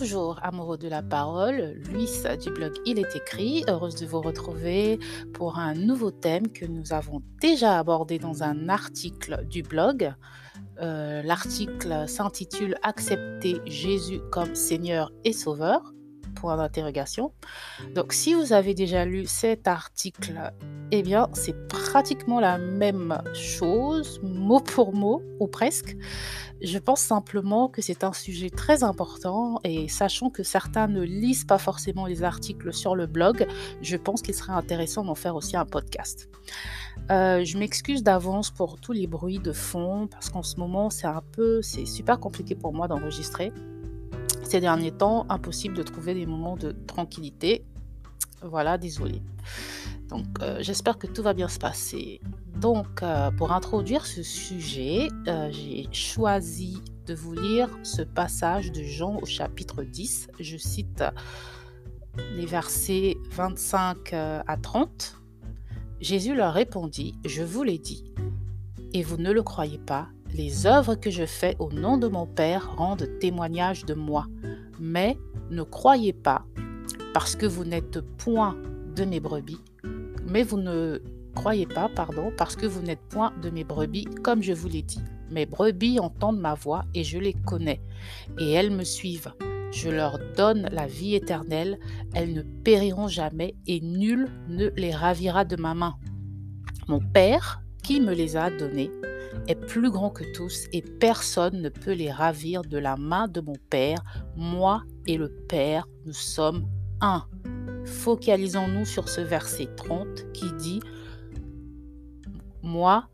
Bonjour amoureux de la parole, Luis du blog Il est écrit, heureuse de vous retrouver pour un nouveau thème que nous avons déjà abordé dans un article du blog. Euh, l'article s'intitule Accepter Jésus comme Seigneur et Sauveur point d'interrogation. Donc si vous avez déjà lu cet article, eh bien c'est pratiquement la même chose, mot pour mot, ou presque. Je pense simplement que c'est un sujet très important et sachant que certains ne lisent pas forcément les articles sur le blog, je pense qu'il serait intéressant d'en faire aussi un podcast. Euh, je m'excuse d'avance pour tous les bruits de fond parce qu'en ce moment c'est un peu, c'est super compliqué pour moi d'enregistrer ces derniers temps, impossible de trouver des moments de tranquillité. Voilà, désolé. Donc, euh, j'espère que tout va bien se passer. Donc, euh, pour introduire ce sujet, euh, j'ai choisi de vous lire ce passage de Jean au chapitre 10. Je cite les versets 25 à 30. Jésus leur répondit, Je vous l'ai dit, et vous ne le croyez pas, les œuvres que je fais au nom de mon Père rendent témoignage de moi. Mais ne croyez pas, parce que vous n'êtes point de mes brebis, mais vous ne croyez pas, pardon, parce que vous n'êtes point de mes brebis, comme je vous l'ai dit. Mes brebis entendent ma voix et je les connais, et elles me suivent. Je leur donne la vie éternelle, elles ne périront jamais, et nul ne les ravira de ma main. Mon Père, qui me les a donnés, est plus grand que tous et personne ne peut les ravir de la main de mon Père. Moi et le Père, nous sommes un. Focalisons-nous sur ce verset 30 qui dit Moi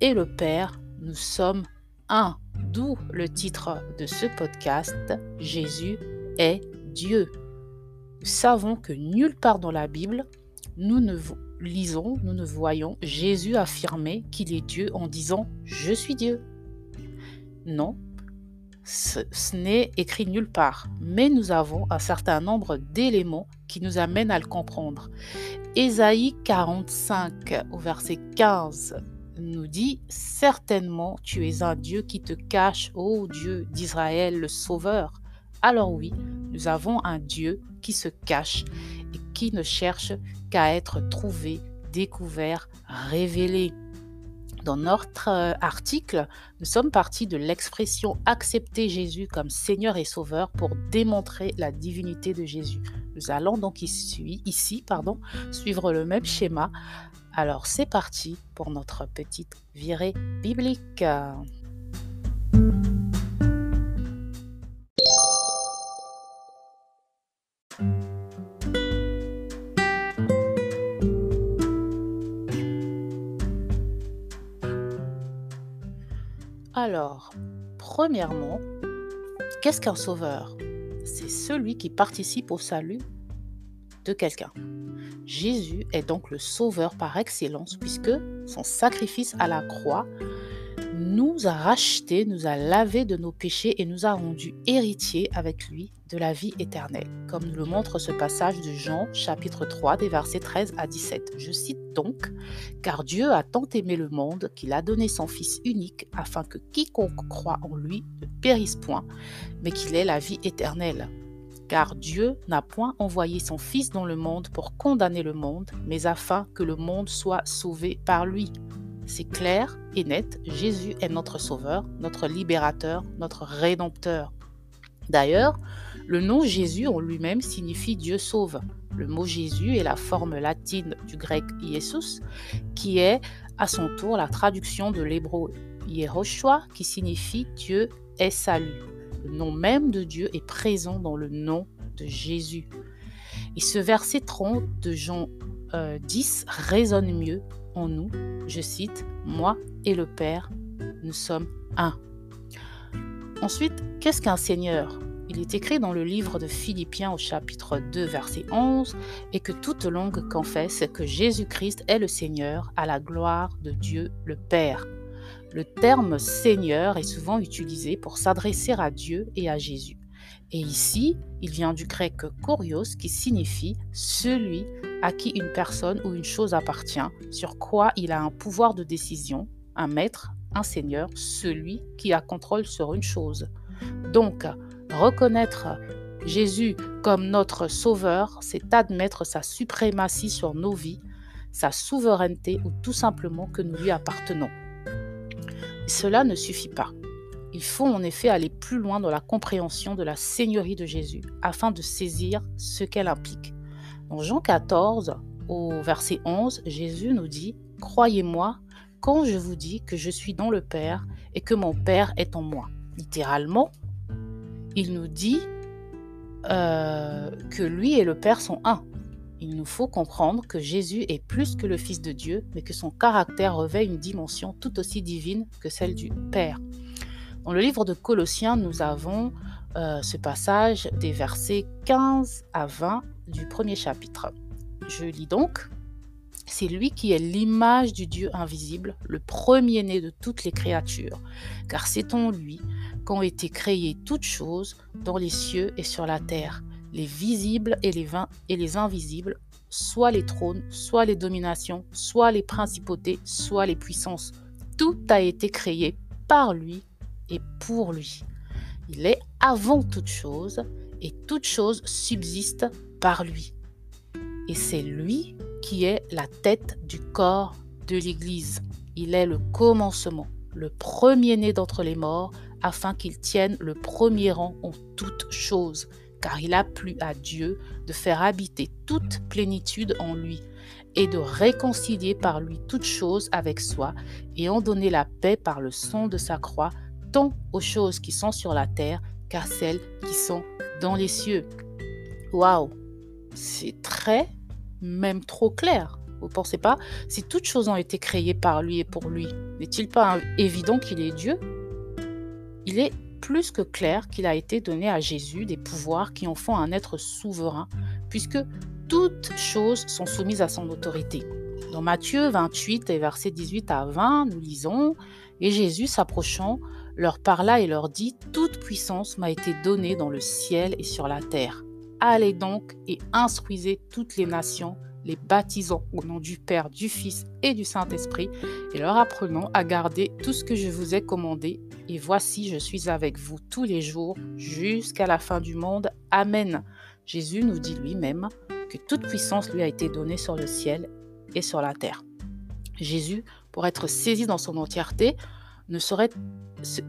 et le Père, nous sommes un. D'où le titre de ce podcast Jésus est Dieu. Nous savons que nulle part dans la Bible, nous ne lisons, nous ne voyons Jésus affirmer qu'il est Dieu en disant ⁇ Je suis Dieu ⁇ Non, ce, n'est écrit nulle part, mais nous avons un certain nombre d'éléments qui nous amènent à le comprendre. Ésaïe 45 au verset 15 nous dit ⁇ Certainement tu es un Dieu qui te cache, ô Dieu d'Israël, le Sauveur. Alors oui, nous avons un Dieu qui se cache qui ne cherche qu'à être trouvé, découvert, révélé. Dans notre euh, article, nous sommes partis de l'expression accepter Jésus comme Seigneur et Sauveur pour démontrer la divinité de Jésus. Nous allons donc ici, ici pardon, suivre le même schéma. Alors c'est parti pour notre petite virée biblique. Premièrement, qu'est-ce qu'un sauveur? C'est celui qui participe au salut de quelqu'un. Jésus est donc le sauveur par excellence puisque son sacrifice à la croix nous a rachetés, nous a lavés de nos péchés et nous a rendus héritiers avec lui de la vie éternelle, comme nous le montre ce passage de Jean chapitre 3 des versets 13 à 17. Je cite donc, Car Dieu a tant aimé le monde qu'il a donné son Fils unique afin que quiconque croit en lui ne périsse point, mais qu'il ait la vie éternelle. Car Dieu n'a point envoyé son Fils dans le monde pour condamner le monde, mais afin que le monde soit sauvé par lui. C'est clair et net, Jésus est notre Sauveur, notre Libérateur, notre Rédempteur. D'ailleurs, le nom Jésus en lui-même signifie Dieu sauve. Le mot Jésus est la forme latine du grec Jesus, qui est à son tour la traduction de l'hébreu Yehoshua, qui signifie Dieu est salut. Le nom même de Dieu est présent dans le nom de Jésus. Et ce verset 30 de Jean 10 euh, résonne mieux nous. Je cite, Moi et le Père, nous sommes un. Ensuite, qu'est-ce qu'un Seigneur? Il est écrit dans le livre de Philippiens au chapitre 2, verset 11, et que toute langue confesse que Jésus-Christ est le Seigneur à la gloire de Dieu le Père. Le terme Seigneur est souvent utilisé pour s'adresser à Dieu et à Jésus. Et ici, il vient du grec kurios qui signifie celui à qui une personne ou une chose appartient, sur quoi il a un pouvoir de décision, un maître, un seigneur, celui qui a contrôle sur une chose. Donc, reconnaître Jésus comme notre Sauveur, c'est admettre sa suprématie sur nos vies, sa souveraineté ou tout simplement que nous lui appartenons. cela ne suffit pas. Il faut en effet aller plus loin dans la compréhension de la Seigneurie de Jésus afin de saisir ce qu'elle implique. Dans Jean 14, au verset 11, Jésus nous dit Croyez-moi quand je vous dis que je suis dans le Père et que mon Père est en moi. Littéralement, il nous dit euh, que lui et le Père sont un. Il nous faut comprendre que Jésus est plus que le Fils de Dieu, mais que son caractère revêt une dimension tout aussi divine que celle du Père. Dans le livre de Colossiens, nous avons euh, ce passage des versets 15 à 20 du premier chapitre. Je lis donc. C'est lui qui est l'image du Dieu invisible, le premier-né de toutes les créatures, car c'est en lui qu'ont été créées toutes choses dans les cieux et sur la terre, les visibles et les, et les invisibles, soit les trônes, soit les dominations, soit les principautés, soit les puissances. Tout a été créé par lui et pour lui. Il est avant toute chose et toute chose subsiste par lui. Et c'est lui qui est la tête du corps de l'Église. Il est le commencement, le premier-né d'entre les morts, afin qu'il tienne le premier rang en toutes choses, car il a plu à Dieu de faire habiter toute plénitude en lui, et de réconcilier par lui toutes choses avec soi, et en donner la paix par le son de sa croix, tant aux choses qui sont sur la terre qu'à celles qui sont dans les cieux. Waouh, c'est très même trop clair. Vous pensez pas? Si toutes choses ont été créées par lui et pour lui, n'est-il pas évident qu'il est Dieu? Il est plus que clair qu'il a été donné à Jésus des pouvoirs qui en font un être souverain, puisque toutes choses sont soumises à son autorité. Dans Matthieu 28 et versets 18 à 20, nous lisons Et Jésus s'approchant leur parla et leur dit Toute puissance m'a été donnée dans le ciel et sur la terre. Allez donc et instruisez toutes les nations, les baptisant au nom du Père, du Fils et du Saint-Esprit, et leur apprenant à garder tout ce que je vous ai commandé. Et voici, je suis avec vous tous les jours jusqu'à la fin du monde. Amen. Jésus nous dit lui-même que toute puissance lui a été donnée sur le ciel et sur la terre. Jésus, pour être saisi dans son entièreté, ne saurait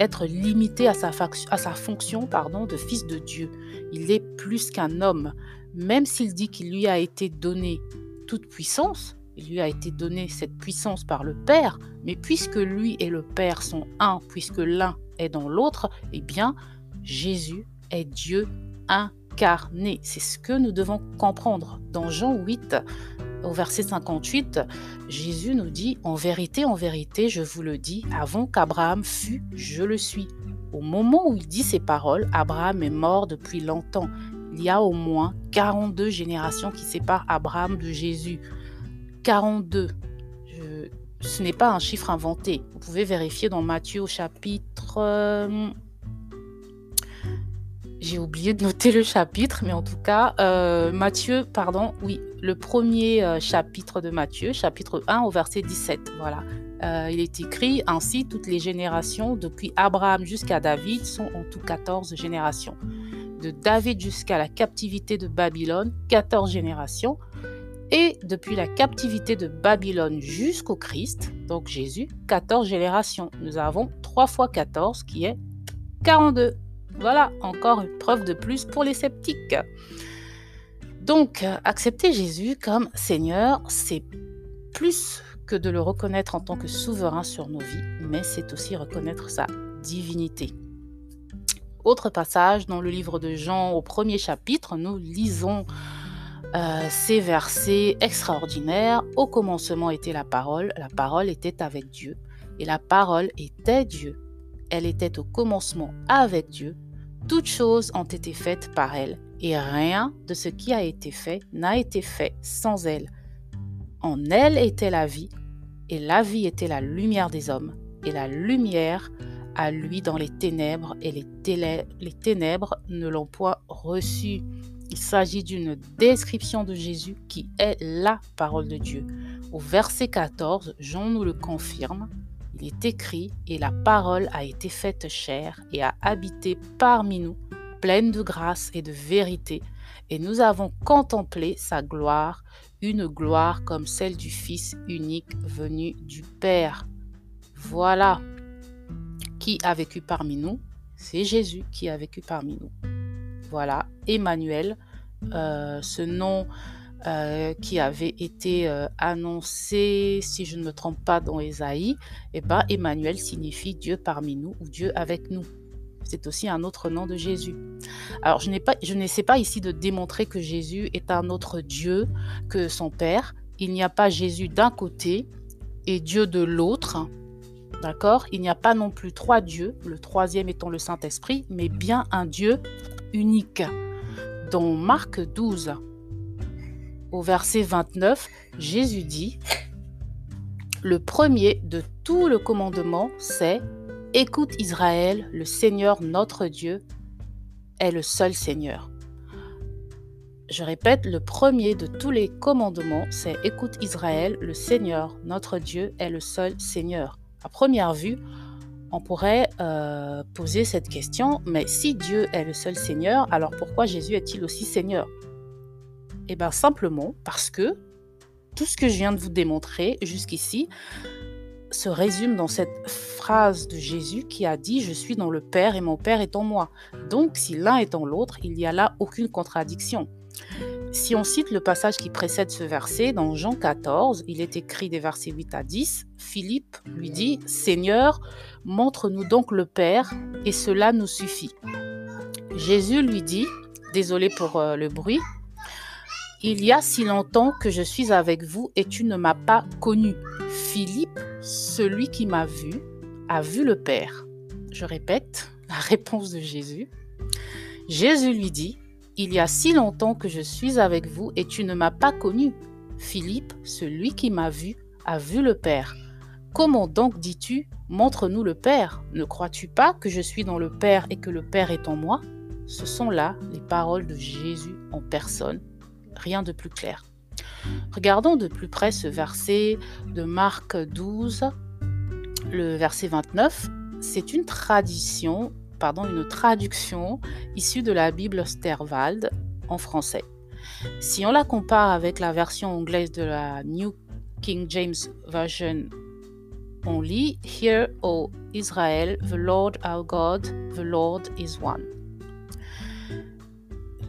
être limité à sa, fonction pardon, de fils de Dieu. Il est plus qu'un homme. Même s'il dit qu'il lui a été donné toute puissance, il lui a été donné cette puissance par le Père, mais puisque lui et le Père sont un, puisque l'un est dans l'autre, eh bien, Jésus est Dieu incarné. C'est ce que nous devons comprendre. Dans Jean 8, au verset 58, Jésus nous dit, En vérité, en vérité, je vous le dis, avant qu'Abraham fût, je le suis. Au moment où il dit ces paroles, Abraham est mort depuis longtemps. Il y a au moins 42 générations qui séparent Abraham de Jésus. 42. ce n'est pas un chiffre inventé. Vous pouvez vérifier dans Matthieu au chapitre... Euh, j'ai oublié de noter le chapitre, mais en tout cas, euh, Matthieu, pardon, oui, le premier euh, chapitre de Matthieu, chapitre 1 au verset 17. Voilà. Euh, il est écrit Ainsi, toutes les générations, depuis Abraham jusqu'à David, sont en tout 14 générations. De David jusqu'à la captivité de Babylone, 14 générations. Et depuis la captivité de Babylone jusqu'au Christ, donc Jésus, 14 générations. Nous avons 3 fois 14 qui est 42. Voilà, encore une preuve de plus pour les sceptiques. Donc, accepter Jésus comme Seigneur, c'est plus que de le reconnaître en tant que souverain sur nos vies, mais c'est aussi reconnaître sa divinité. Autre passage dans le livre de Jean au premier chapitre, nous lisons euh, ces versets extraordinaires. Au commencement était la parole, la parole était avec Dieu, et la parole était Dieu. Elle était au commencement avec Dieu, toutes choses ont été faites par elle, et rien de ce qui a été fait n'a été fait sans elle. En elle était la vie, et la vie était la lumière des hommes, et la lumière a lui dans les ténèbres, et les, les ténèbres ne l'ont point reçue. Il s'agit d'une description de Jésus qui est la parole de Dieu. Au verset 14, Jean nous le confirme. Il est écrit, et la parole a été faite chair et a habité parmi nous, pleine de grâce et de vérité, et nous avons contemplé sa gloire, une gloire comme celle du Fils unique venu du Père. Voilà qui a vécu parmi nous. C'est Jésus qui a vécu parmi nous. Voilà, Emmanuel, euh, ce nom euh, qui avait été euh, annoncé, si je ne me trompe pas, dans Ésaïe, eh ben, Emmanuel signifie Dieu parmi nous ou Dieu avec nous. C'est aussi un autre nom de Jésus. Alors, je, pas, je n'essaie pas ici de démontrer que Jésus est un autre Dieu que son Père. Il n'y a pas Jésus d'un côté et Dieu de l'autre. D'accord? Il n'y a pas non plus trois dieux, le troisième étant le Saint-Esprit, mais bien un Dieu unique. Dans Marc 12, au verset 29, Jésus dit, Le premier de tout le commandement, c'est Écoute Israël, le Seigneur notre Dieu est le seul Seigneur. Je répète, le premier de tous les commandements, c'est Écoute Israël, le Seigneur notre Dieu est le seul Seigneur. À première vue, on pourrait euh, poser cette question, mais si Dieu est le seul Seigneur, alors pourquoi Jésus est-il aussi Seigneur? Eh bien simplement parce que tout ce que je viens de vous démontrer jusqu'ici se résume dans cette phrase de Jésus qui a dit ⁇ Je suis dans le Père et mon Père est en moi ⁇ Donc si l'un est en l'autre, il n'y a là aucune contradiction. Si on cite le passage qui précède ce verset, dans Jean 14, il est écrit des versets 8 à 10, Philippe lui dit, Seigneur, montre-nous donc le Père, et cela nous suffit. Jésus lui dit, désolé pour euh, le bruit, Il y a si longtemps que je suis avec vous et tu ne m'as pas connu. Philippe, celui qui m'a vu, a vu le Père. Je répète la réponse de Jésus. Jésus lui dit, il y a si longtemps que je suis avec vous et tu ne m'as pas connu. Philippe, celui qui m'a vu, a vu le Père. Comment donc dis-tu, montre-nous le Père? Ne crois-tu pas que je suis dans le Père et que le Père est en moi? Ce sont là les paroles de Jésus en personne. Rien de plus clair. Regardons de plus près ce verset de Marc 12, le verset 29. C'est une tradition pardon, une traduction issue de la Bible Sterwald en français. Si on la compare avec la version anglaise de la New King James Version, on lit Hear, O Israel, the Lord our God, the Lord is one.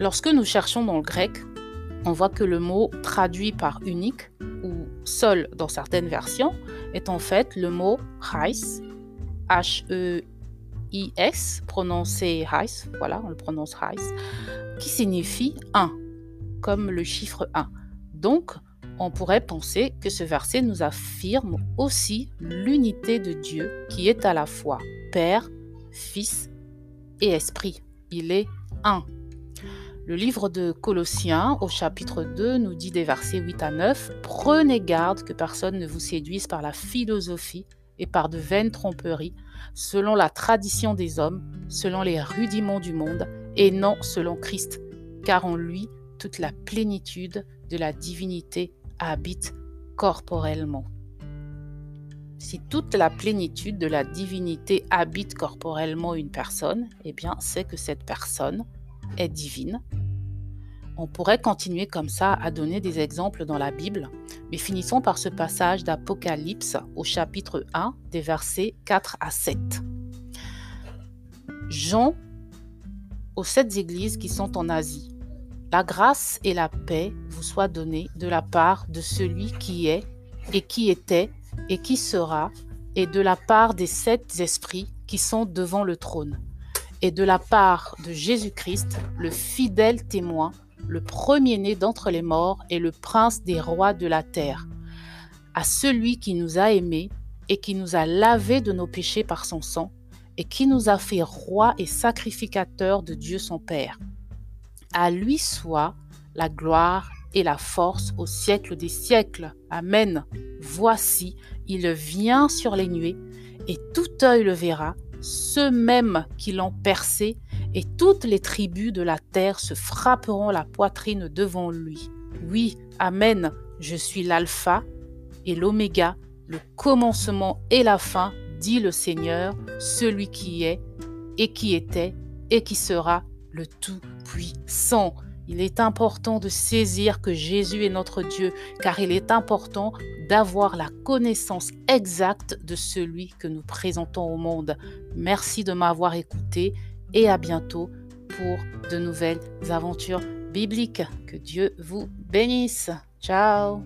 Lorsque nous cherchons dans le grec, on voit que le mot traduit par unique ou seul dans certaines versions est en fait le mot Hais, H-E IS, prononcé Heis, voilà, on le prononce Heis, qui signifie 1, comme le chiffre 1. Donc, on pourrait penser que ce verset nous affirme aussi l'unité de Dieu qui est à la fois Père, Fils et Esprit. Il est un. Le livre de Colossiens au chapitre 2 nous dit des versets 8 à 9, Prenez garde que personne ne vous séduise par la philosophie et par de vaines tromperies, selon la tradition des hommes, selon les rudiments du monde, et non selon Christ, car en lui toute la plénitude de la divinité habite corporellement. Si toute la plénitude de la divinité habite corporellement une personne, eh bien c'est que cette personne est divine on pourrait continuer comme ça à donner des exemples dans la Bible, mais finissons par ce passage d'Apocalypse au chapitre 1 des versets 4 à 7. Jean aux sept églises qui sont en Asie. La grâce et la paix vous soient données de la part de celui qui est et qui était et qui sera, et de la part des sept esprits qui sont devant le trône, et de la part de Jésus-Christ, le fidèle témoin le premier-né d'entre les morts et le prince des rois de la terre, à celui qui nous a aimés et qui nous a lavés de nos péchés par son sang, et qui nous a fait rois et sacrificateurs de Dieu son Père. À lui soit la gloire et la force au siècle des siècles. Amen. Voici, il vient sur les nuées, et tout œil le verra, ceux mêmes qui l'ont percé, et toutes les tribus de la terre se frapperont la poitrine devant lui. Oui, Amen, je suis l'alpha et l'oméga, le commencement et la fin, dit le Seigneur, celui qui est et qui était et qui sera le Tout-Puissant. Il est important de saisir que Jésus est notre Dieu, car il est important d'avoir la connaissance exacte de celui que nous présentons au monde. Merci de m'avoir écouté et à bientôt pour de nouvelles aventures bibliques. Que Dieu vous bénisse. Ciao